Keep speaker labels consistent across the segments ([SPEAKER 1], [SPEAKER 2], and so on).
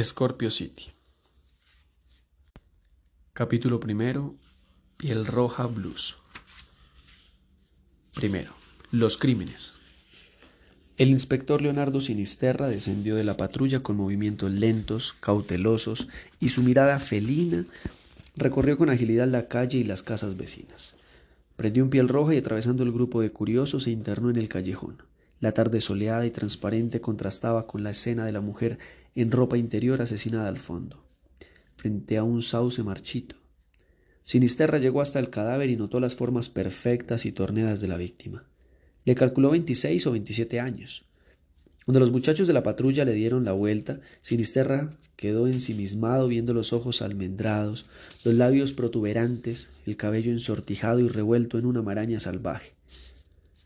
[SPEAKER 1] Scorpio City. Capítulo primero. Piel Roja Blues. Primero. Los crímenes. El inspector Leonardo Sinisterra descendió de la patrulla con movimientos lentos, cautelosos, y su mirada felina recorrió con agilidad la calle y las casas vecinas. Prendió un piel roja y atravesando el grupo de curiosos se internó en el callejón. La tarde soleada y transparente contrastaba con la escena de la mujer en ropa interior asesinada al fondo, frente a un sauce marchito. Sinisterra llegó hasta el cadáver y notó las formas perfectas y torneadas de la víctima. Le calculó 26 o 27 años. Cuando los muchachos de la patrulla le dieron la vuelta, Sinisterra quedó ensimismado viendo los ojos almendrados, los labios protuberantes, el cabello ensortijado y revuelto en una maraña salvaje.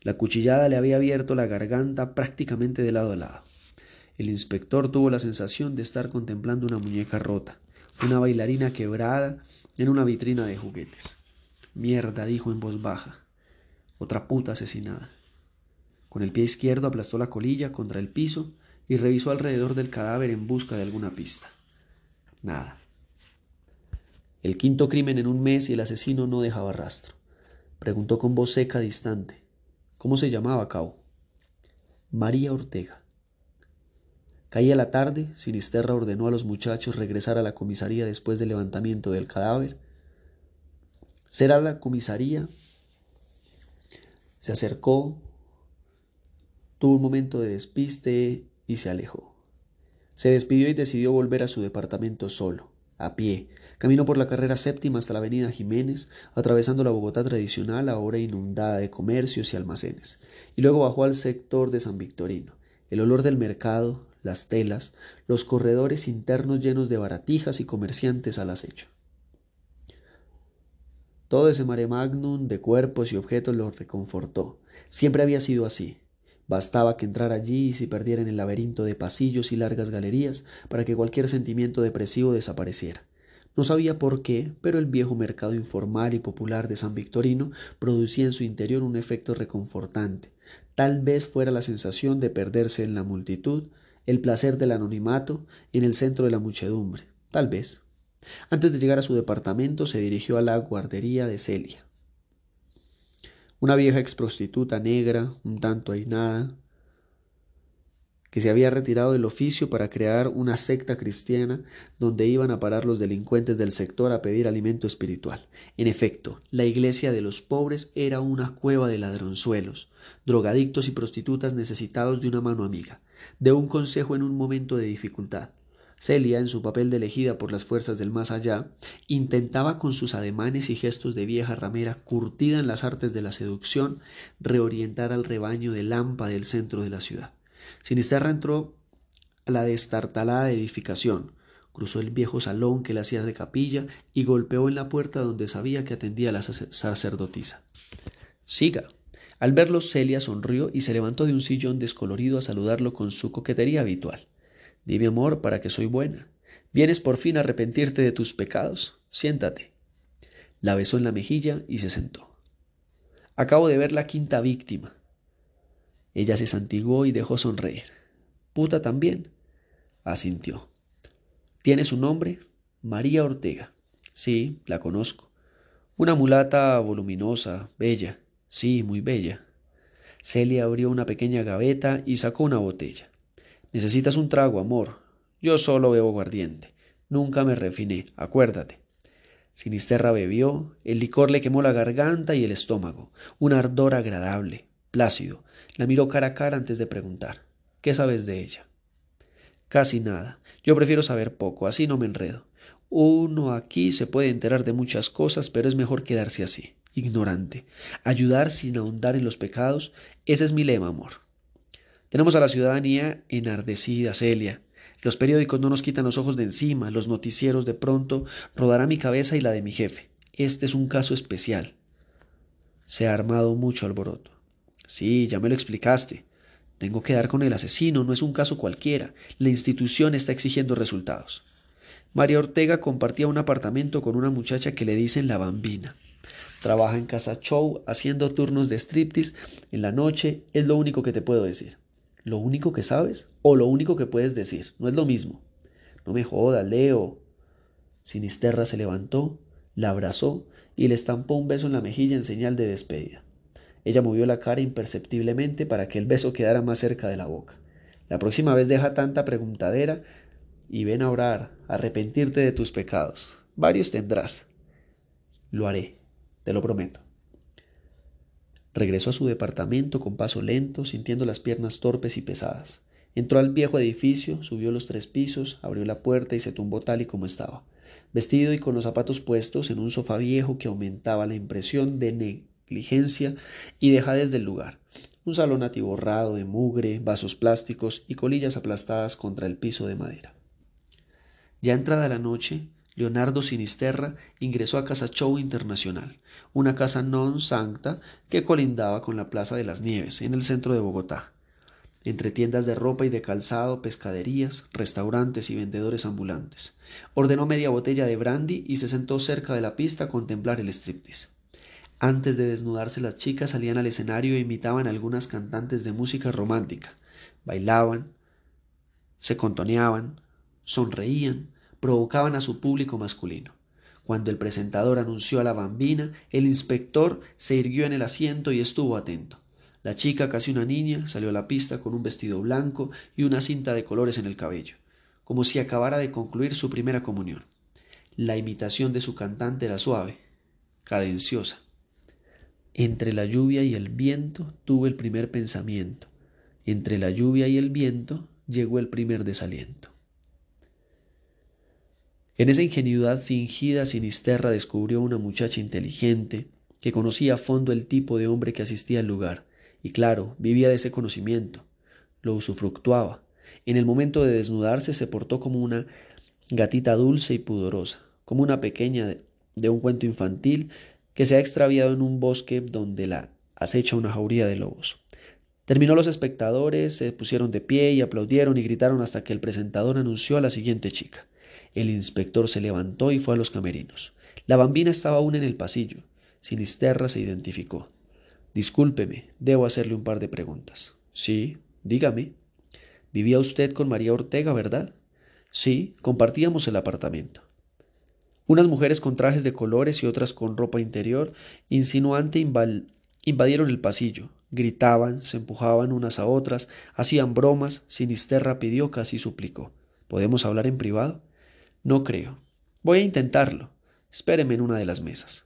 [SPEAKER 1] La cuchillada le había abierto la garganta prácticamente de lado a lado. El inspector tuvo la sensación de estar contemplando una muñeca rota, una bailarina quebrada en una vitrina de juguetes. Mierda, dijo en voz baja. Otra puta asesinada. Con el pie izquierdo aplastó la colilla contra el piso y revisó alrededor del cadáver en busca de alguna pista. Nada. El quinto crimen en un mes y el asesino no dejaba rastro. Preguntó con voz seca distante. ¿Cómo se llamaba, Cabo? María Ortega. Caía la tarde, Sinisterra ordenó a los muchachos regresar a la comisaría después del levantamiento del cadáver. ¿Será la comisaría? Se acercó, tuvo un momento de despiste y se alejó. Se despidió y decidió volver a su departamento solo, a pie. Caminó por la carrera séptima hasta la avenida Jiménez, atravesando la Bogotá tradicional, ahora inundada de comercios y almacenes, y luego bajó al sector de San Victorino. El olor del mercado, las telas, los corredores internos llenos de baratijas y comerciantes al acecho. Todo ese mare magnum de cuerpos y objetos lo reconfortó. Siempre había sido así. Bastaba que entrara allí y se perdiera en el laberinto de pasillos y largas galerías para que cualquier sentimiento depresivo desapareciera. No sabía por qué, pero el viejo mercado informal y popular de San Victorino producía en su interior un efecto reconfortante. Tal vez fuera la sensación de perderse en la multitud, el placer del anonimato en el centro de la muchedumbre. Tal vez. Antes de llegar a su departamento se dirigió a la guardería de Celia. Una vieja ex prostituta negra, un tanto ainada, que se había retirado del oficio para crear una secta cristiana donde iban a parar los delincuentes del sector a pedir alimento espiritual. En efecto, la iglesia de los pobres era una cueva de ladronzuelos, drogadictos y prostitutas necesitados de una mano amiga, de un consejo en un momento de dificultad. Celia, en su papel de elegida por las fuerzas del más allá, intentaba con sus ademanes y gestos de vieja ramera curtida en las artes de la seducción reorientar al rebaño de Lampa del centro de la ciudad. Sinisterra entró a la destartalada edificación, cruzó el viejo salón que le hacía de capilla y golpeó en la puerta donde sabía que atendía la sacerdotisa. Siga. Al verlo, Celia sonrió y se levantó de un sillón descolorido a saludarlo con su coquetería habitual. Dime, amor, para que soy buena. ¿Vienes por fin a arrepentirte de tus pecados? Siéntate. La besó en la mejilla y se sentó. Acabo de ver la quinta víctima. Ella se santiguó y dejó sonreír. ¿Puta también? asintió. ¿Tiene su nombre? María Ortega. Sí, la conozco. Una mulata voluminosa, bella. Sí, muy bella. Celia abrió una pequeña gaveta y sacó una botella. Necesitas un trago, amor. Yo solo bebo aguardiente. Nunca me refiné, acuérdate. Sinisterra bebió, el licor le quemó la garganta y el estómago, un ardor agradable, plácido, la miró cara a cara antes de preguntar. ¿Qué sabes de ella? Casi nada. Yo prefiero saber poco, así no me enredo. Uno aquí se puede enterar de muchas cosas, pero es mejor quedarse así, ignorante. Ayudar sin ahondar en los pecados, ese es mi lema, amor. Tenemos a la ciudadanía enardecida, Celia. Los periódicos no nos quitan los ojos de encima, los noticieros de pronto rodará mi cabeza y la de mi jefe. Este es un caso especial. Se ha armado mucho alboroto. Sí, ya me lo explicaste. Tengo que dar con el asesino, no es un caso cualquiera. La institución está exigiendo resultados. María Ortega compartía un apartamento con una muchacha que le dicen la bambina. Trabaja en casa show haciendo turnos de striptease en la noche, es lo único que te puedo decir. ¿Lo único que sabes? O lo único que puedes decir. No es lo mismo. No me jodas, Leo. Sinisterra se levantó, la abrazó y le estampó un beso en la mejilla en señal de despedida. Ella movió la cara imperceptiblemente para que el beso quedara más cerca de la boca. La próxima vez deja tanta preguntadera y ven a orar, arrepentirte de tus pecados. Varios tendrás. Lo haré, te lo prometo. Regresó a su departamento con paso lento, sintiendo las piernas torpes y pesadas. Entró al viejo edificio, subió los tres pisos, abrió la puerta y se tumbó tal y como estaba, vestido y con los zapatos puestos en un sofá viejo que aumentaba la impresión de negligencia y dejadez del lugar. Un salón atiborrado de mugre, vasos plásticos y colillas aplastadas contra el piso de madera. Ya entrada la noche, Leonardo Sinisterra ingresó a Casa Show Internacional, una casa non sancta que colindaba con la Plaza de las Nieves, en el centro de Bogotá. Entre tiendas de ropa y de calzado, pescaderías, restaurantes y vendedores ambulantes. Ordenó media botella de brandy y se sentó cerca de la pista a contemplar el striptease. Antes de desnudarse las chicas salían al escenario e imitaban a algunas cantantes de música romántica. Bailaban, se contoneaban, sonreían, provocaban a su público masculino. Cuando el presentador anunció a la bambina, el inspector se irguió en el asiento y estuvo atento. La chica, casi una niña, salió a la pista con un vestido blanco y una cinta de colores en el cabello, como si acabara de concluir su primera comunión. La imitación de su cantante era suave, cadenciosa. Entre la lluvia y el viento tuve el primer pensamiento. Entre la lluvia y el viento llegó el primer desaliento. En esa ingenuidad fingida Sinisterra descubrió una muchacha inteligente, que conocía a fondo el tipo de hombre que asistía al lugar, y claro, vivía de ese conocimiento, lo usufructuaba. En el momento de desnudarse se portó como una gatita dulce y pudorosa, como una pequeña de, de un cuento infantil que se ha extraviado en un bosque donde la acecha una jauría de lobos. Terminó los espectadores, se pusieron de pie y aplaudieron y gritaron hasta que el presentador anunció a la siguiente chica. El inspector se levantó y fue a los camerinos. La bambina estaba aún en el pasillo. Sinisterra se identificó. Discúlpeme, debo hacerle un par de preguntas. Sí, dígame. Vivía usted con María Ortega, ¿verdad? Sí, compartíamos el apartamento. Unas mujeres con trajes de colores y otras con ropa interior insinuante invadieron el pasillo. Gritaban, se empujaban unas a otras, hacían bromas. Sinisterra pidió, casi suplicó. ¿Podemos hablar en privado? No creo. Voy a intentarlo. Espéreme en una de las mesas.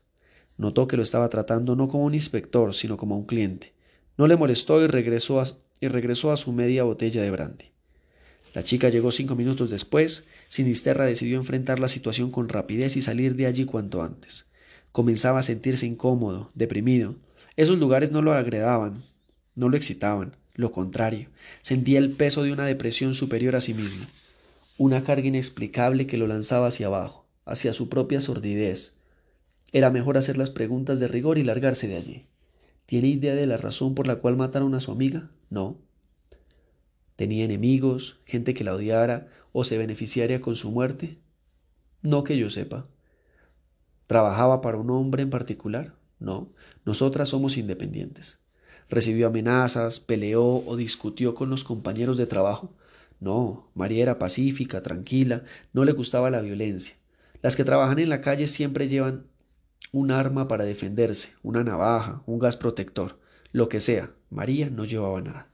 [SPEAKER 1] Notó que lo estaba tratando no como un inspector, sino como un cliente. No le molestó y regresó a, su media botella de brandy. La chica llegó cinco minutos después. Sinisterra decidió enfrentar la situación con rapidez y salir de allí cuanto antes. Comenzaba a sentirse incómodo, deprimido. Esos lugares no lo agradaban, no lo excitaban. Lo contrario, sentía el peso de una depresión superior a sí mismo una carga inexplicable que lo lanzaba hacia abajo, hacia su propia sordidez. Era mejor hacer las preguntas de rigor y largarse de allí. ¿Tiene idea de la razón por la cual mataron a su amiga? No. ¿Tenía enemigos, gente que la odiara o se beneficiaría con su muerte? No que yo sepa. ¿Trabajaba para un hombre en particular? No. Nosotras somos independientes. ¿Recibió amenazas, peleó o discutió con los compañeros de trabajo? No, María era pacífica, tranquila, no le gustaba la violencia. Las que trabajan en la calle siempre llevan un arma para defenderse, una navaja, un gas protector, lo que sea. María no llevaba nada.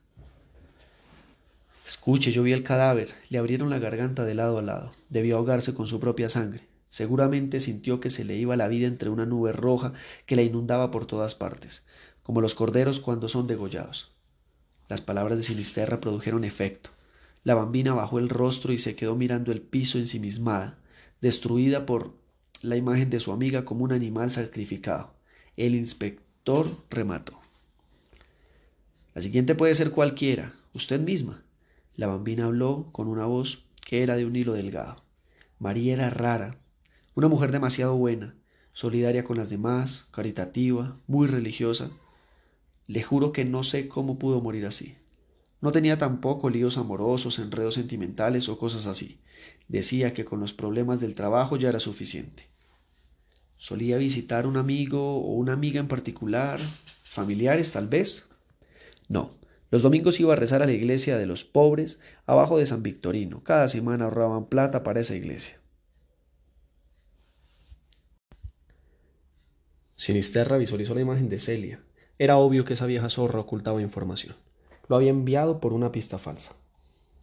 [SPEAKER 1] Escuche, yo vi el cadáver. Le abrieron la garganta de lado a lado. Debió ahogarse con su propia sangre. Seguramente sintió que se le iba la vida entre una nube roja que la inundaba por todas partes, como los corderos cuando son degollados. Las palabras de Sinisterra produjeron efecto. La bambina bajó el rostro y se quedó mirando el piso ensimismada, destruida por la imagen de su amiga como un animal sacrificado. El inspector remató. La siguiente puede ser cualquiera, usted misma. La bambina habló con una voz que era de un hilo delgado. María era rara, una mujer demasiado buena, solidaria con las demás, caritativa, muy religiosa. Le juro que no sé cómo pudo morir así. No tenía tampoco líos amorosos, enredos sentimentales o cosas así. Decía que con los problemas del trabajo ya era suficiente. Solía visitar un amigo o una amiga en particular, familiares tal vez. No, Los domingos iba a rezar a la iglesia de los pobres abajo de San Victorino. Cada semana ahorraban plata para esa iglesia. Sinisterra visualizó la imagen de Celia. Era obvio que esa vieja zorra ocultaba información. Lo había enviado por una pista falsa.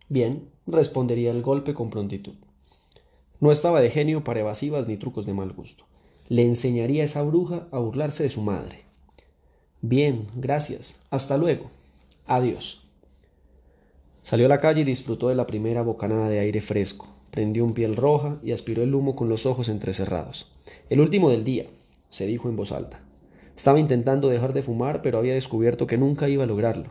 [SPEAKER 1] Bien, respondería el golpe con prontitud. No estaba de genio para evasivas ni trucos de mal gusto. Le enseñaría a esa bruja a burlarse de su madre. Bien, gracias. Hasta luego. Adiós. Salió a la calle y disfrutó de la primera bocanada de aire fresco. Prendió un piel roja y aspiró el humo con los ojos entrecerrados. El último del día, se dijo en voz alta. Estaba intentando dejar de fumar, pero había descubierto que nunca iba a lograrlo.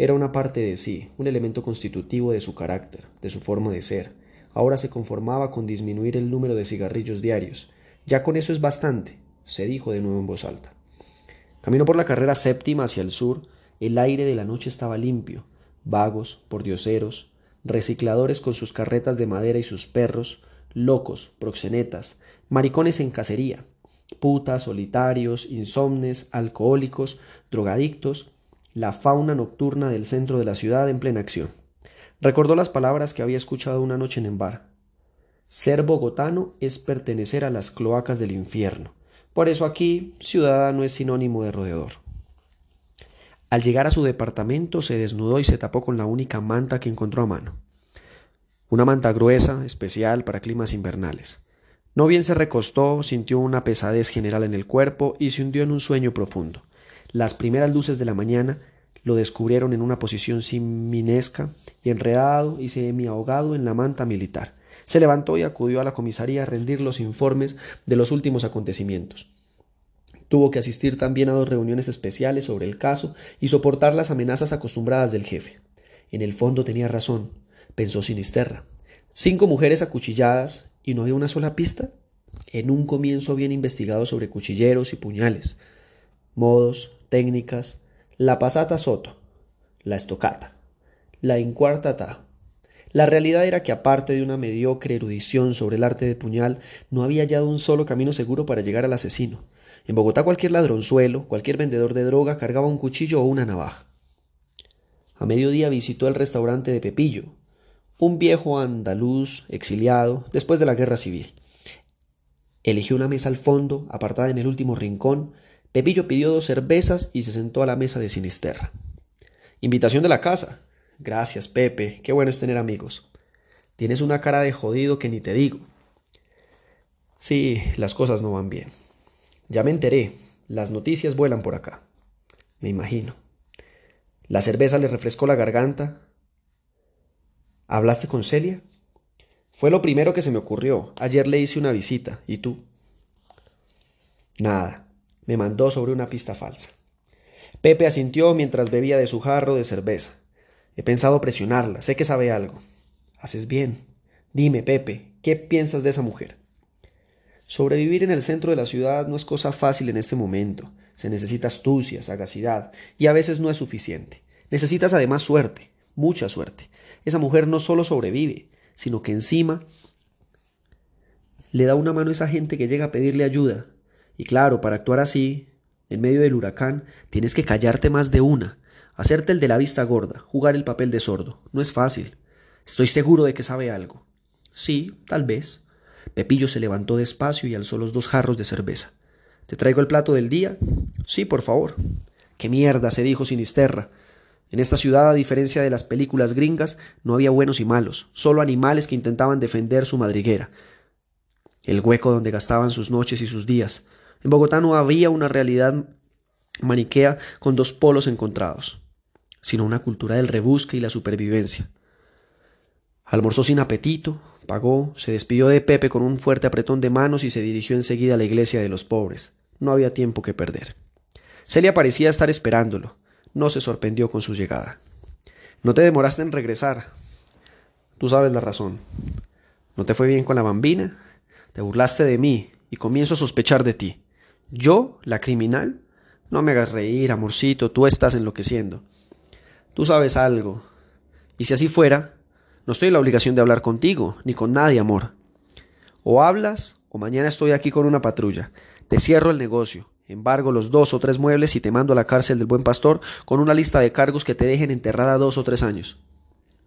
[SPEAKER 1] Era una parte de sí, un elemento constitutivo de su carácter, de su forma de ser. Ahora se conformaba con disminuir el número de cigarrillos diarios. Ya con eso es bastante, se dijo de nuevo en voz alta. Caminó por la carrera séptima hacia el sur, el aire de la noche estaba limpio. Vagos, pordioseros, recicladores con sus carretas de madera y sus perros, locos, proxenetas, maricones en cacería, putas, solitarios, insomnes, alcohólicos, drogadictos, la fauna nocturna del centro de la ciudad en plena acción. Recordó las palabras que había escuchado una noche en bar. Ser bogotano es pertenecer a las cloacas del infierno. Por eso aquí ciudadano es sinónimo de rodeador. Al llegar a su departamento se desnudó y se tapó con la única manta que encontró a mano. Una manta gruesa, especial para climas invernales. No bien se recostó, sintió una pesadez general en el cuerpo y se hundió en un sueño profundo. Las primeras luces de la mañana lo descubrieron en una posición siminesca y enredado y semi-ahogado en la manta militar. Se levantó y acudió a la comisaría a rendir los informes de los últimos acontecimientos. Tuvo que asistir también a dos reuniones especiales sobre el caso y soportar las amenazas acostumbradas del jefe. En el fondo tenía razón, pensó Sinisterra. Cinco mujeres acuchilladas y no había una sola pista. En un comienzo habían investigado sobre cuchilleros y puñales, modos, técnicas, la pasata soto, la estocata, la incuartata. La realidad era que aparte de una mediocre erudición sobre el arte de puñal, no había hallado un solo camino seguro para llegar al asesino. En Bogotá cualquier ladronzuelo, cualquier vendedor de droga cargaba un cuchillo o una navaja. A mediodía visitó el restaurante de Pepillo, un viejo andaluz exiliado después de la guerra civil. Eligió una mesa al fondo, apartada en el último rincón. Pepillo pidió dos cervezas y se sentó a la mesa de Sinisterra. Invitación de la casa. Gracias, Pepe. Qué bueno es tener amigos. Tienes una cara de jodido que ni te digo. Sí, las cosas no van bien. Ya me enteré. Las noticias vuelan por acá. Me imagino. La cerveza le refrescó la garganta. ¿Hablaste con Celia? Fue lo primero que se me ocurrió. Ayer le hice una visita. ¿Y tú? Nada. Me mandó sobre una pista falsa. Pepe asintió mientras bebía de su jarro de cerveza. He pensado presionarla. Sé que sabe algo. Haces bien. Dime, Pepe, ¿qué piensas de esa mujer? Sobrevivir en el centro de la ciudad no es cosa fácil en este momento. Se necesita astucia, sagacidad, y a veces no es suficiente. Necesitas además suerte, mucha suerte. Esa mujer no solo sobrevive, sino que encima le da una mano a esa gente que llega a pedirle ayuda. Y claro, para actuar así, en medio del huracán, tienes que callarte más de una, hacerte el de la vista gorda, jugar el papel de sordo. No es fácil. Estoy seguro de que sabe algo. Sí, tal vez. Pepillo se levantó despacio y alzó los dos jarros de cerveza. ¿Te traigo el plato del día? Sí, por favor. ¡Qué mierda! se dijo Sinisterra. En esta ciudad, a diferencia de las películas gringas, no había buenos y malos, solo animales que intentaban defender su madriguera, el hueco donde gastaban sus noches y sus días. En Bogotá no había una realidad maniquea con dos polos encontrados, sino una cultura del rebusque y la supervivencia. Almorzó sin apetito, pagó, se despidió de Pepe con un fuerte apretón de manos y se dirigió enseguida a la iglesia de los pobres. No había tiempo que perder. Celia parecía estar esperándolo. No se sorprendió con su llegada. No te demoraste en regresar. Tú sabes la razón. ¿No te fue bien con la bambina? Te burlaste de mí y comienzo a sospechar de ti. ¿Yo, la criminal? No me hagas reír, amorcito, tú estás enloqueciendo. Tú sabes algo. Y si así fuera, no estoy en la obligación de hablar contigo, ni con nadie, amor. O hablas, o mañana estoy aquí con una patrulla. Te cierro el negocio. embargo los dos o tres muebles y te mando a la cárcel del buen pastor con una lista de cargos que te dejen enterrada dos o tres años.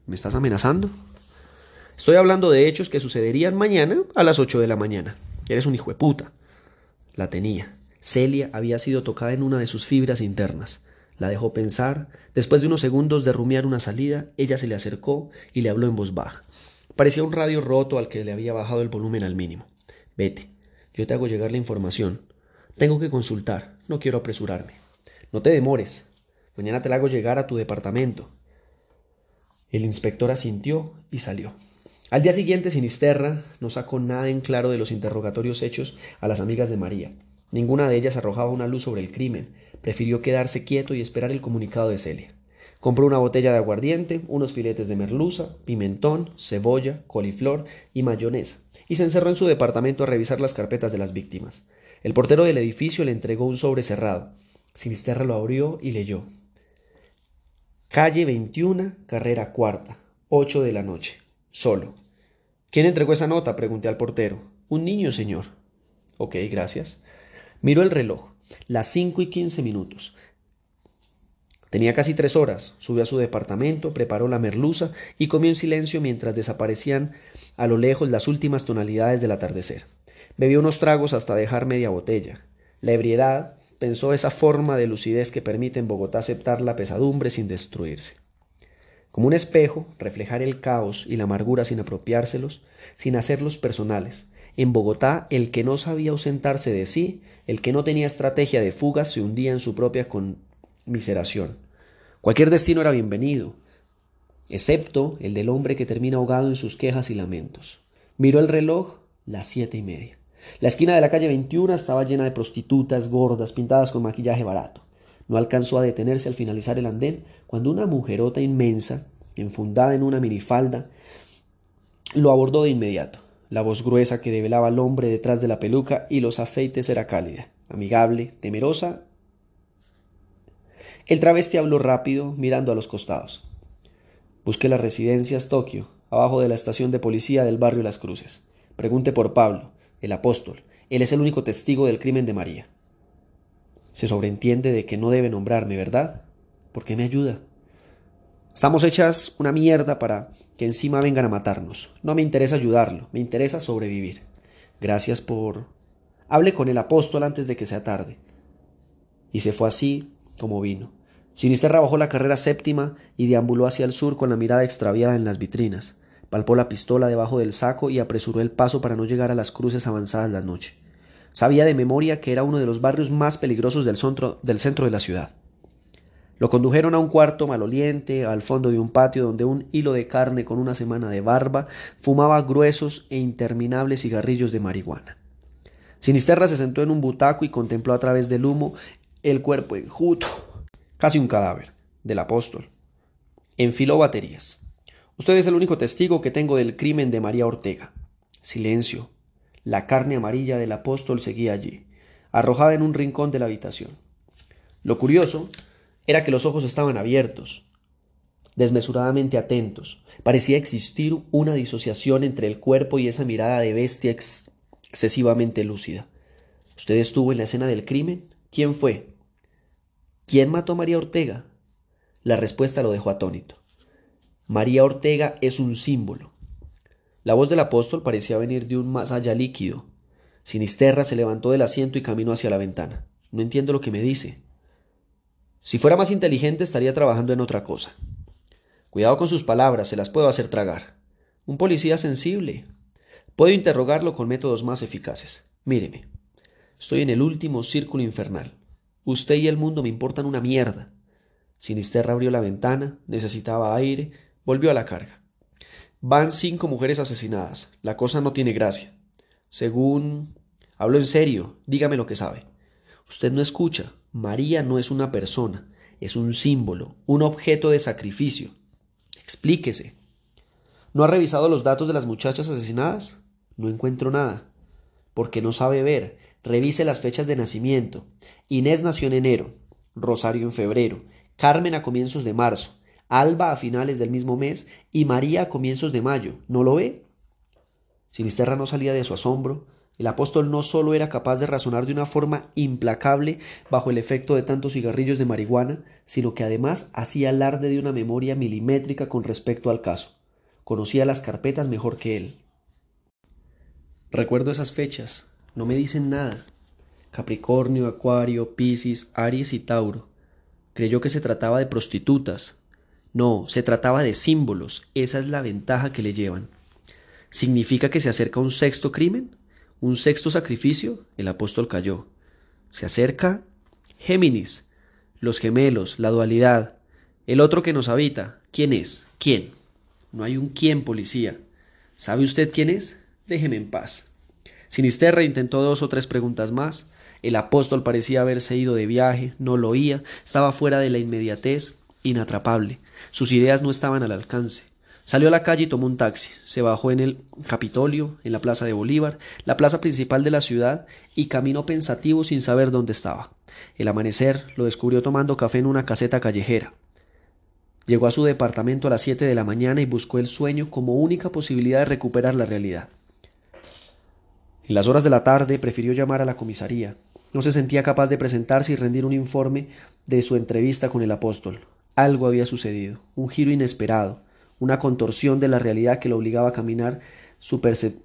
[SPEAKER 1] ¿Me estás amenazando? Estoy hablando de hechos que sucederían mañana a las ocho de la mañana. Eres un hijo de puta. La tenía. Celia había sido tocada en una de sus fibras internas. La dejó pensar. Después de unos segundos de rumiar una salida, ella se le acercó y le habló en voz baja. Parecía un radio roto al que le había bajado el volumen al mínimo. Vete, yo te hago llegar la información. Tengo que consultar, no quiero apresurarme. No te demores. Mañana te la hago llegar a tu departamento. El inspector asintió y salió. Al día siguiente, Sinisterra no sacó nada en claro de los interrogatorios hechos a las amigas de María. Ninguna de ellas arrojaba una luz sobre el crimen. Prefirió quedarse quieto y esperar el comunicado de Celia. Compró una botella de aguardiente, unos filetes de merluza, pimentón, cebolla, coliflor y mayonesa, y se encerró en su departamento a revisar las carpetas de las víctimas. El portero del edificio le entregó un sobre cerrado. Sinisterra lo abrió y leyó. Calle 21, carrera cuarta, ocho de la noche. Solo. ¿Quién entregó esa nota? pregunté al portero. Un niño, señor. Ok, gracias. Miró el reloj. Las cinco y quince minutos. Tenía casi tres horas. Subió a su departamento, preparó la merluza y comió en silencio mientras desaparecían a lo lejos las últimas tonalidades del atardecer. Bebió unos tragos hasta dejar media botella. La ebriedad, pensó esa forma de lucidez que permite en Bogotá aceptar la pesadumbre sin destruirse como un espejo, reflejar el caos y la amargura sin apropiárselos, sin hacerlos personales. En Bogotá, el que no sabía ausentarse de sí, el que no tenía estrategia de fuga, se hundía en su propia conmiseración. Cualquier destino era bienvenido, excepto el del hombre que termina ahogado en sus quejas y lamentos. Miró el reloj, las siete y media. La esquina de la calle 21 estaba llena de prostitutas gordas pintadas con maquillaje barato. No alcanzó a detenerse al finalizar el andén cuando una mujerota inmensa, enfundada en una minifalda, lo abordó de inmediato. La voz gruesa que develaba al hombre detrás de la peluca y los afeites era cálida, amigable, temerosa. El travesti habló rápido, mirando a los costados. Busque las residencias Tokio, abajo de la estación de policía del barrio Las Cruces. Pregunte por Pablo, el apóstol. Él es el único testigo del crimen de María. Se sobreentiende de que no debe nombrarme, ¿verdad? ¿Por qué me ayuda? Estamos hechas una mierda para que encima vengan a matarnos. No me interesa ayudarlo, me interesa sobrevivir. Gracias por... Hable con el apóstol antes de que sea tarde. Y se fue así como vino. Sinisterra bajó la carrera séptima y deambuló hacia el sur con la mirada extraviada en las vitrinas. Palpó la pistola debajo del saco y apresuró el paso para no llegar a las cruces avanzadas la noche. Sabía de memoria que era uno de los barrios más peligrosos del centro, de la ciudad. Lo condujeron a un cuarto maloliente, al fondo de un patio donde un hilo de carne con una semana de barba fumaba gruesos e interminables cigarrillos de marihuana. Sinisterra se sentó en un butaco y contempló a través del humo el cuerpo enjuto, casi un cadáver, del apóstol. Enfiló baterías. Usted es el único testigo que tengo del crimen de María Ortega. Silencio, la carne amarilla del apóstol seguía allí, arrojada en un rincón de la habitación. Lo curioso era que los ojos estaban abiertos, desmesuradamente atentos. Parecía existir una disociación entre el cuerpo y esa mirada de bestia excesivamente lúcida. ¿Usted estuvo en la escena del crimen? ¿Quién fue? ¿Quién mató a María Ortega? La respuesta lo dejó atónito. María Ortega es un símbolo, la voz del apóstol parecía venir de un más allá líquido. Sinisterra se levantó del asiento y caminó hacia la ventana. No entiendo lo que me dice. Si fuera más inteligente estaría trabajando en otra cosa. Cuidado con sus palabras, se las puedo hacer tragar. Un policía sensible. Puedo interrogarlo con métodos más eficaces. Míreme. Estoy en el último círculo infernal. Usted y el mundo me importan una mierda. Sinisterra abrió la ventana, necesitaba aire, volvió a la carga. Van cinco mujeres asesinadas. La cosa no tiene gracia. Según... Hablo en serio. Dígame lo que sabe. Usted no escucha. María no es una persona. Es un símbolo, un objeto de sacrificio. Explíquese. ¿No ha revisado los datos de las muchachas asesinadas? No encuentro nada. Porque no sabe ver. Revise las fechas de nacimiento. Inés nació en enero, Rosario en febrero, Carmen a comienzos de marzo, Alba a finales del mismo mes y María a comienzos de mayo. ¿No lo ve? Sinisterra no salía de su asombro, El apóstol no solo era capaz de razonar de una forma implacable bajo el efecto de tantos cigarrillos de marihuana, sino que además hacía alarde de una memoria milimétrica con respecto al caso. Conocía las carpetas mejor que él. Recuerdo esas fechas. No me dicen nada. Capricornio, Acuario, Piscis, Aries y Tauro. Creyó que se trataba de prostitutas. No, se trataba de símbolos. Esa es la ventaja que le llevan. ¿Significa que se acerca un sexto crimen? ¿Un sexto sacrificio? El apóstol cayó. Se acerca Géminis, los gemelos, la dualidad. El otro que nos habita. ¿Quién es? ¿Quién? No hay un quién, policía. ¿Sabe usted quién es? Déjeme en paz. Sinisterra intentó dos o tres preguntas más, el apóstol parecía haberse ido de viaje, no lo oía, estaba fuera de la inmediatez, inatrapable. Sus ideas no estaban al alcance. Salió a la calle y tomó un taxi. Se bajó en el Capitolio, en la Plaza de Bolívar, la plaza principal de la ciudad, y caminó pensativo sin saber dónde estaba. El amanecer lo descubrió tomando café en una caseta callejera. Llegó a su departamento a las siete de la mañana y buscó el sueño como única posibilidad de recuperar la realidad. En las horas de la tarde prefirió llamar a la comisaría. No se sentía capaz de presentarse y rendir un informe de su entrevista con el apóstol. Algo había sucedido, un giro inesperado, una contorsión de la realidad que lo obligaba a caminar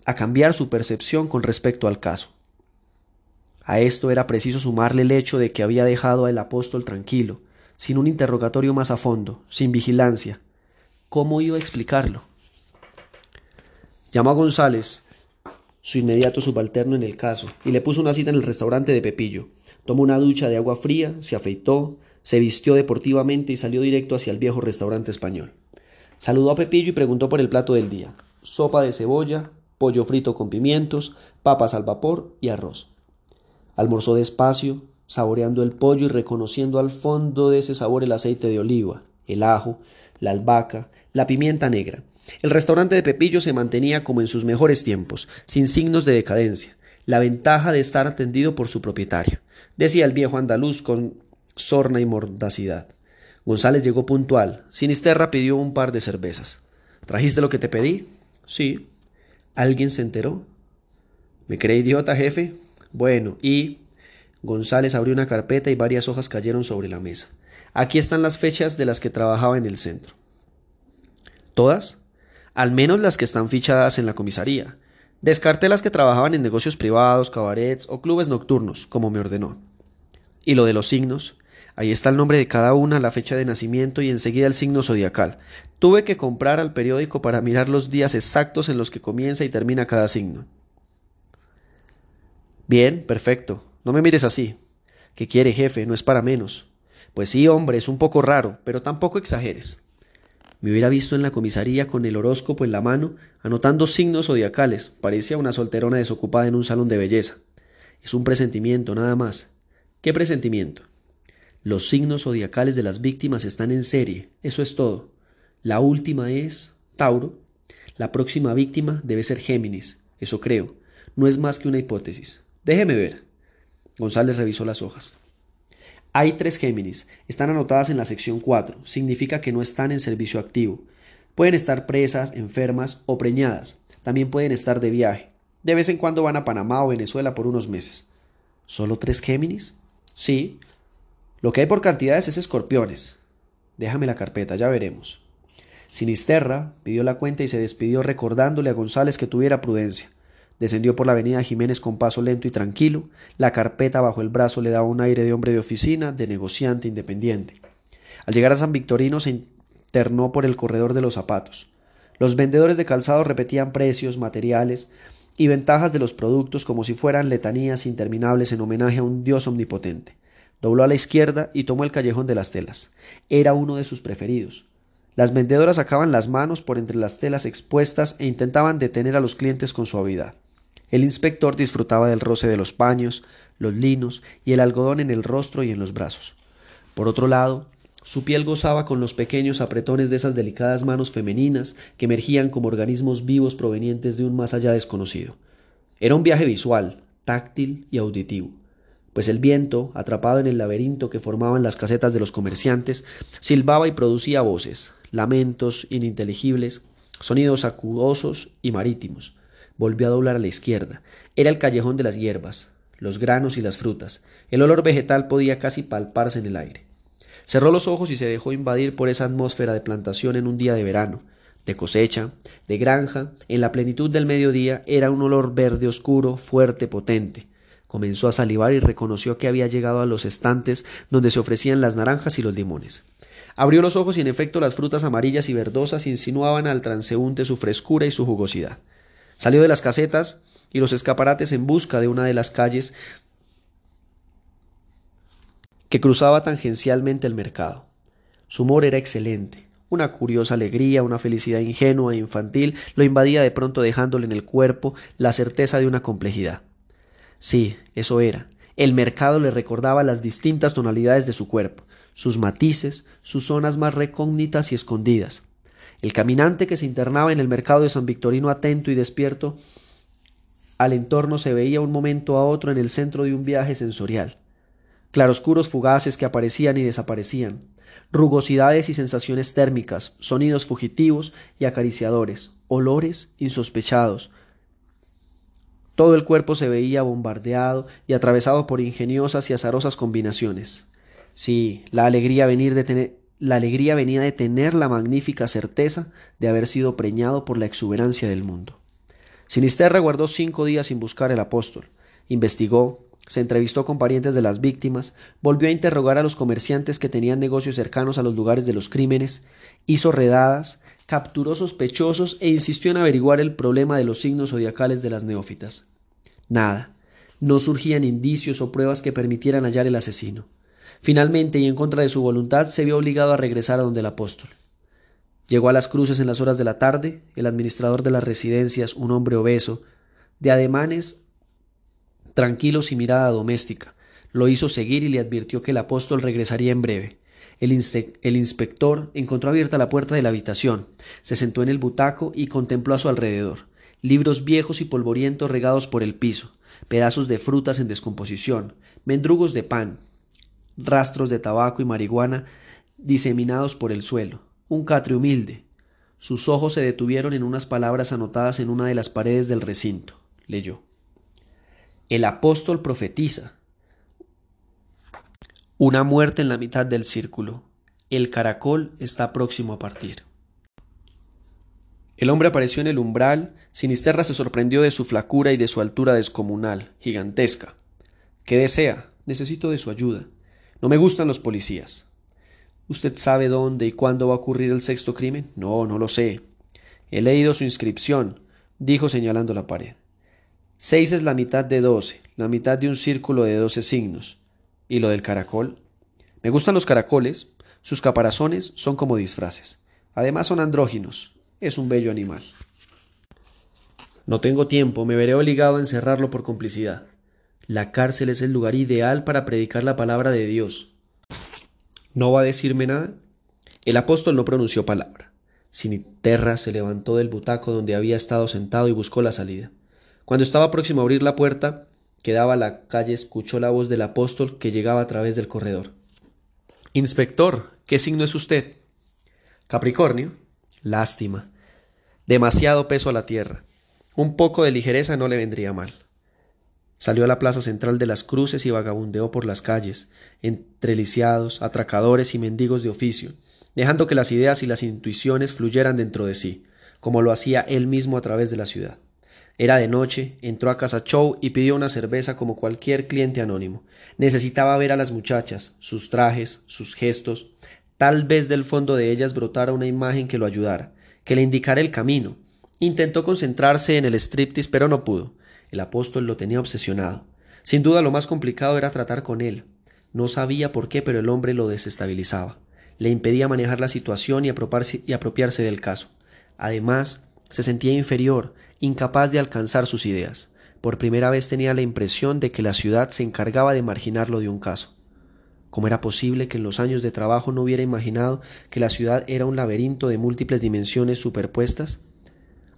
[SPEAKER 1] a cambiar su percepción con respecto al caso. A esto era preciso sumarle el hecho de que había dejado al apóstol tranquilo, sin un interrogatorio más a fondo, sin vigilancia. ¿Cómo iba a explicarlo? Llamó a González, su inmediato subalterno en el caso, y le puso una cita en el restaurante de Pepillo. Tomó una ducha de agua fría, se afeitó, se vistió deportivamente y salió directo hacia el viejo restaurante español. Saludó a Pepillo y preguntó por el plato del día. Sopa de cebolla, pollo frito con pimientos, papas al vapor y arroz. Almorzó despacio, saboreando el pollo y reconociendo al fondo de ese sabor el aceite de oliva, el ajo, la albahaca, la pimienta negra, el restaurante de Pepillo se mantenía como en sus mejores tiempos, sin signos de decadencia, la ventaja de estar atendido por su propietario, decía el viejo andaluz con sorna y mordacidad. González llegó puntual. Sinisterra pidió un par de cervezas. ¿Trajiste lo que te pedí? Sí. ¿Alguien se enteró? ¿Me cree idiota, jefe? Bueno, y... González abrió una carpeta y varias hojas cayeron sobre la mesa. Aquí están las fechas de las que trabajaba en el centro. ¿Todas? al menos las que están fichadas en la comisaría. Descarté las que trabajaban en negocios privados, cabarets o clubes nocturnos, como me ordenó. Y lo de los signos. Ahí está el nombre de cada una, la fecha de nacimiento y enseguida el signo zodiacal. Tuve que comprar al periódico para mirar los días exactos en los que comienza y termina cada signo. Bien, perfecto. No me mires así. ¿Qué quiere, jefe? No es para menos. Pues sí, hombre, es un poco raro, pero tampoco exageres. Me hubiera visto en la comisaría con el horóscopo en la mano, anotando signos zodiacales. Parecía una solterona desocupada en un salón de belleza. Es un presentimiento, nada más. ¿Qué presentimiento? Los signos zodiacales de las víctimas están en serie, eso es todo. La última es Tauro. La próxima víctima debe ser Géminis, eso creo. No es más que una hipótesis. Déjeme ver. González revisó las hojas. Hay tres Géminis, están anotadas en la sección 4, significa que no están en servicio activo. Pueden estar presas, enfermas o preñadas, también pueden estar de viaje. De vez en cuando van a Panamá o Venezuela por unos meses. ¿Solo tres Géminis? Sí. Lo que hay por cantidades es escorpiones. Déjame la carpeta, ya veremos. Sinisterra pidió la cuenta y se despidió recordándole a González que tuviera prudencia. Descendió por la avenida Jiménez con paso lento y tranquilo. La carpeta bajo el brazo le daba un aire de hombre de oficina, de negociante independiente. Al llegar a San Victorino se internó por el corredor de los zapatos. Los vendedores de calzado repetían precios, materiales y ventajas de los productos como si fueran letanías interminables en homenaje a un dios omnipotente. Dobló a la izquierda y tomó el callejón de las telas. Era uno de sus preferidos. Las vendedoras sacaban las manos por entre las telas expuestas e intentaban detener a los clientes con suavidad. El inspector disfrutaba del roce de los paños, los linos y el algodón en el rostro y en los brazos. Por otro lado, su piel gozaba con los pequeños apretones de esas delicadas manos femeninas que emergían como organismos vivos provenientes de un más allá desconocido. Era un viaje visual, táctil y auditivo, pues el viento, atrapado en el laberinto que formaban las casetas de los comerciantes, silbaba y producía voces, lamentos ininteligibles, sonidos acudosos y marítimos, Volvió a doblar a la izquierda. Era el callejón de las hierbas, los granos y las frutas. El olor vegetal podía casi palparse en el aire. Cerró los ojos y se dejó invadir por esa atmósfera de plantación en un día de verano, de cosecha, de granja, en la plenitud del mediodía era un olor verde oscuro, fuerte, potente. Comenzó a salivar y reconoció que había llegado a los estantes donde se ofrecían las naranjas y los limones. Abrió los ojos y en efecto las frutas amarillas y verdosas insinuaban al transeúnte su frescura y su jugosidad. Salió de las casetas y los escaparates en busca de una de las calles que cruzaba tangencialmente el mercado. Su humor era excelente. Una curiosa alegría, una felicidad ingenua e infantil lo invadía de pronto dejándole en el cuerpo la certeza de una complejidad. Sí, eso era. El mercado le recordaba las distintas tonalidades de su cuerpo, sus matices, sus zonas más recógnitas y escondidas. El caminante que se internaba en el mercado de San Victorino atento y despierto al entorno se veía un momento a otro en el centro de un viaje sensorial claroscuros fugaces que aparecían y desaparecían, rugosidades y sensaciones térmicas, sonidos fugitivos y acariciadores, olores insospechados. Todo el cuerpo se veía bombardeado y atravesado por ingeniosas y azarosas combinaciones. Sí, la alegría, venir de tener, la alegría venía de tener la magnífica certeza de haber sido preñado por la exuberancia del mundo. Sinisterra guardó cinco días sin buscar el apóstol. Investigó, se entrevistó con parientes de las víctimas, volvió a interrogar a los comerciantes que tenían negocios cercanos a los lugares de los crímenes, hizo redadas, capturó sospechosos e insistió en averiguar el problema de los signos zodiacales de las neófitas. Nada, no surgían indicios o pruebas que permitieran hallar el asesino. Finalmente, y en contra de su voluntad, se vio obligado a regresar a donde el apóstol. Llegó a las cruces en las horas de la tarde, el administrador de las residencias, un hombre obeso, de ademanes tranquilos y mirada doméstica. Lo hizo seguir y le advirtió que el apóstol regresaría en breve. El, inspector encontró abierta la puerta de la habitación, se sentó en el butaco y contempló a su alrededor. Libros viejos y polvorientos regados por el piso, pedazos de frutas en descomposición, mendrugos de pan, rastros de tabaco y marihuana diseminados por el suelo, un catre humilde. Sus ojos se detuvieron en unas palabras anotadas en una de las paredes del recinto. Leyó. El apóstol profetiza. Una muerte en la mitad del círculo. El caracol está próximo a partir. El hombre apareció en el umbral. Sinisterra se sorprendió de su flacura y de su altura descomunal, gigantesca. ¿Qué desea? Necesito de su ayuda. No me gustan los policías. ¿Usted sabe dónde y cuándo va a ocurrir el sexto crimen? No, no lo sé. He leído su inscripción, dijo señalando la pared. Seis es la mitad de doce, la mitad de un círculo de doce signos. ¿Y lo del caracol? Me gustan los caracoles, sus caparazones son como disfraces. Además son andróginos. Es un bello animal. No tengo tiempo, me veré obligado a encerrarlo por complicidad. La cárcel es el lugar ideal para predicar la palabra de Dios. ¿No va a decirme nada? El apóstol no pronunció palabra. Siniterra se levantó del butaco donde había estado sentado y buscó la salida. Cuando estaba próximo a abrir la puerta que daba a la calle, escuchó la voz del apóstol que llegaba a través del corredor. Inspector, ¿qué signo es usted? Capricornio. Lástima. Demasiado peso a la tierra. Un poco de ligereza no le vendría mal. Salió a la plaza central de las cruces y vagabundeó por las calles, entre lisiados, atracadores y mendigos de oficio, dejando que las ideas y las intuiciones fluyeran dentro de sí, como lo hacía él mismo a través de la ciudad. Era de noche, entró a casa Chow y pidió una cerveza como cualquier cliente anónimo. Necesitaba ver a las muchachas, sus trajes, sus gestos. Tal vez del fondo de ellas brotara una imagen que lo ayudara, que le indicara el camino. Intentó concentrarse en el striptease, pero no pudo. El apóstol lo tenía obsesionado. Sin duda lo más complicado era tratar con él. No sabía por qué, pero el hombre lo desestabilizaba. Le impedía manejar la situación y apropiarse del caso. Además, se sentía inferior, incapaz de alcanzar sus ideas. Por primera vez tenía la impresión de que la ciudad se encargaba de marginarlo de un caso. ¿Cómo era posible que en los años de trabajo no hubiera imaginado que la ciudad era un laberinto de múltiples dimensiones superpuestas?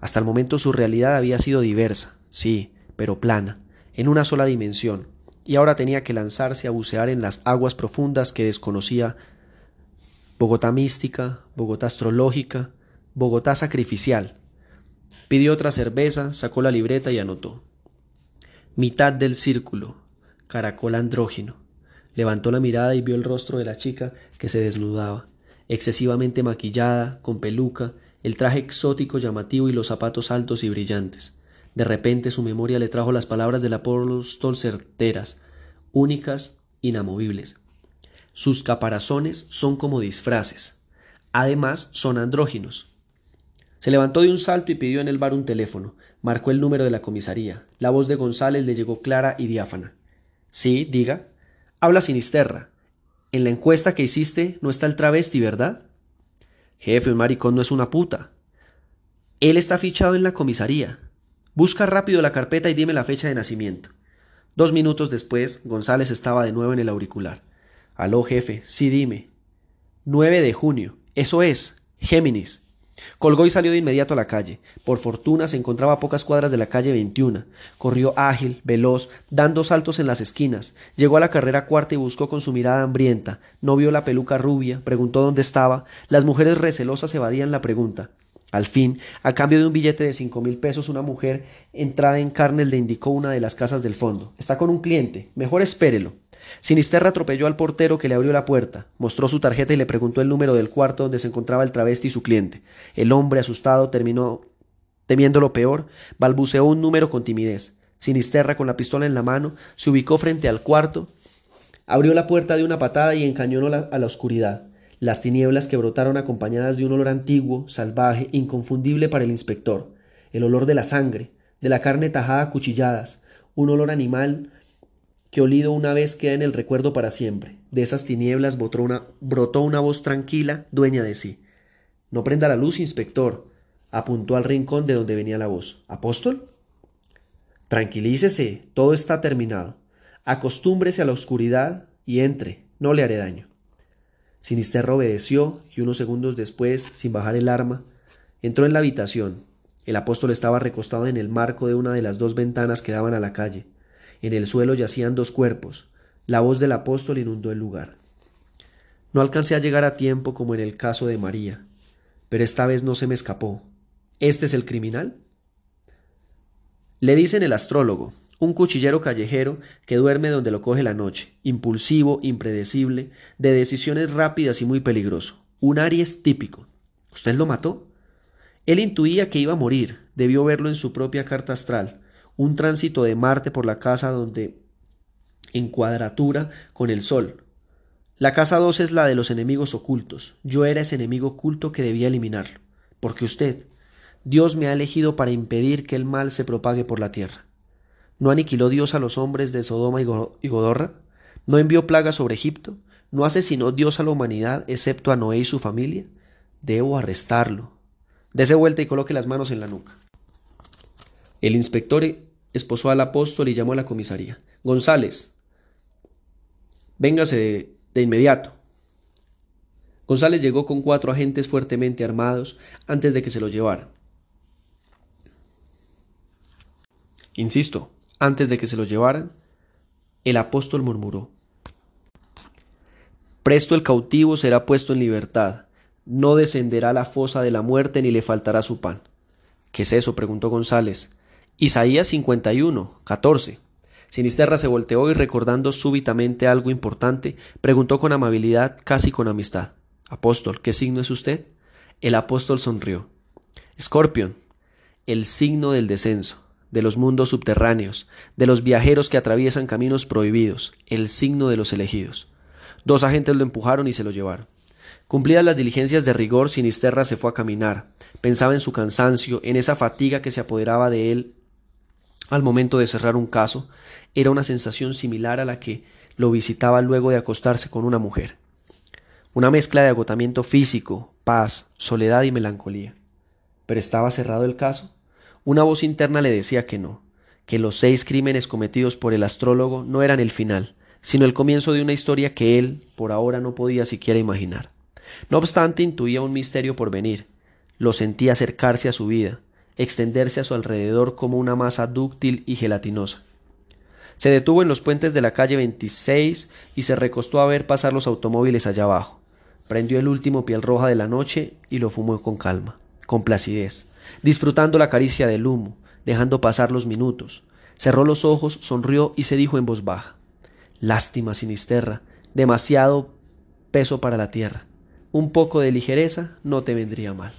[SPEAKER 1] Hasta el momento su realidad había sido diversa, sí, pero plana, en una sola dimensión, y ahora tenía que lanzarse a bucear en las aguas profundas que desconocía Bogotá mística, Bogotá astrológica, Bogotá sacrificial, Pidió otra cerveza, sacó la libreta y anotó. Mitad del círculo, caracol andrógino. Levantó la mirada y vio el rostro de la chica que se desnudaba, excesivamente maquillada, con peluca, el traje exótico llamativo y los zapatos altos y brillantes. De repente su memoria le trajo las palabras del apóstol certeras, únicas, inamovibles. Sus caparazones son como disfraces. Además, son andróginos. Se levantó de un salto y pidió en el bar un teléfono. Marcó el número de la comisaría. La voz de González le llegó clara y diáfana. Sí, diga. Habla Sinisterra. En la encuesta que hiciste no está el travesti, ¿verdad? Jefe, un maricón no es una puta. Él está fichado en la comisaría. Busca rápido la carpeta y dime la fecha de nacimiento. Dos minutos después, González estaba de nuevo en el auricular. Aló, jefe, sí dime. 9 de junio. Eso es. Géminis. Colgó y salió de inmediato a la calle. Por fortuna se encontraba a pocas cuadras de la calle 21. Corrió ágil, veloz, dando saltos en las esquinas. Llegó a la carrera cuarta y buscó con su mirada hambrienta. No vio la peluca rubia, preguntó dónde estaba. Las mujeres recelosas evadían la pregunta. Al fin, a cambio de un billete de cinco mil pesos, una mujer entrada en carne le indicó una de las casas del fondo. Está con un cliente. Mejor espérelo. Sinisterra atropelló al portero que le abrió la puerta, mostró su tarjeta y le preguntó el número del cuarto donde se encontraba el travesti y su cliente. El hombre, asustado, terminó temiendo lo peor, balbuceó un número con timidez. Sinisterra, con la pistola en la mano, se ubicó frente al cuarto, abrió la puerta de una patada y encañonó a la oscuridad. Las tinieblas que brotaron acompañadas de un olor antiguo, salvaje, inconfundible para el inspector, el olor de la sangre, de la carne tajada a cuchilladas, un olor animal que olido una vez queda en el recuerdo para siempre. De esas tinieblas brotó una, brotó una voz tranquila, dueña de sí. No prenda la luz, inspector, apuntó al rincón de donde venía la voz. ¿Apóstol? Tranquilícese, todo está terminado. Acostúmbrese a la oscuridad y entre, no le haré daño. Sinisterro obedeció y unos segundos después, sin bajar el arma, entró en la habitación. El apóstol estaba recostado en el marco de una de las dos ventanas que daban a la calle. En el suelo yacían dos cuerpos. La voz del apóstol inundó el lugar. No alcancé a llegar a tiempo como en el caso de María, pero esta vez no se me escapó. ¿Este es el criminal? Le dicen el astrólogo, un cuchillero callejero que duerme donde lo coge la noche, impulsivo, impredecible, de decisiones rápidas y muy peligroso. Un Aries típico. ¿Usted lo mató? Él intuía que iba a morir, debió verlo en su propia carta astral, un tránsito de Marte por la casa donde en cuadratura con el Sol. La casa 2 es la de los enemigos ocultos. Yo era ese enemigo oculto que debía eliminarlo. Porque usted, Dios me ha elegido para impedir que el mal se propague por la tierra. ¿No aniquiló Dios a los hombres de Sodoma y Godorra? ¿No envió plagas sobre Egipto? ¿No asesinó Dios a la humanidad excepto a Noé y su familia? Debo arrestarlo. Dese vuelta y coloque las manos en la nuca. El inspector esposó al apóstol y llamó a la comisaría. González, véngase de, inmediato. González llegó con cuatro agentes fuertemente armados antes de que se lo llevaran. Insisto, antes de que se lo llevaran, el apóstol murmuró, Presto el cautivo será puesto en libertad, no descenderá a la fosa de la muerte ni le faltará su pan. ¿Qué es eso? preguntó González. Isaías 51, 14. Sinisterra se volteó y recordando súbitamente algo importante, preguntó con amabilidad, casi con amistad. Apóstol, ¿qué signo es usted? El apóstol sonrió. Escorpión, el signo del descenso de los mundos subterráneos, de los viajeros que atraviesan caminos prohibidos, el signo de los elegidos. Dos agentes lo empujaron y se lo llevaron. Cumplidas las diligencias de rigor, Sinisterra se fue a caminar. Pensaba en su cansancio, en esa fatiga que se apoderaba de él al momento de cerrar un caso. Era una sensación similar a la que lo visitaba luego de acostarse con una mujer. Una mezcla de agotamiento físico, paz, soledad y melancolía. Pero estaba cerrado el caso. Una voz interna le decía que no, que los seis crímenes cometidos por el astrólogo no eran el final, sino el comienzo de una historia que él, por ahora, no podía siquiera imaginar. No obstante, intuía un misterio por venir, lo sentía acercarse a su vida, extenderse a su alrededor como una masa dúctil y gelatinosa. Se detuvo en los puentes de la calle 26 y se recostó a ver pasar los automóviles allá abajo. Prendió el último piel roja de la noche y lo fumó con calma, con placidez, disfrutando la caricia del humo, dejando pasar los minutos. Cerró los ojos, sonrió y se dijo en voz baja: Lástima sinisterra, demasiado peso para la tierra. Un poco de ligereza no te vendría mal.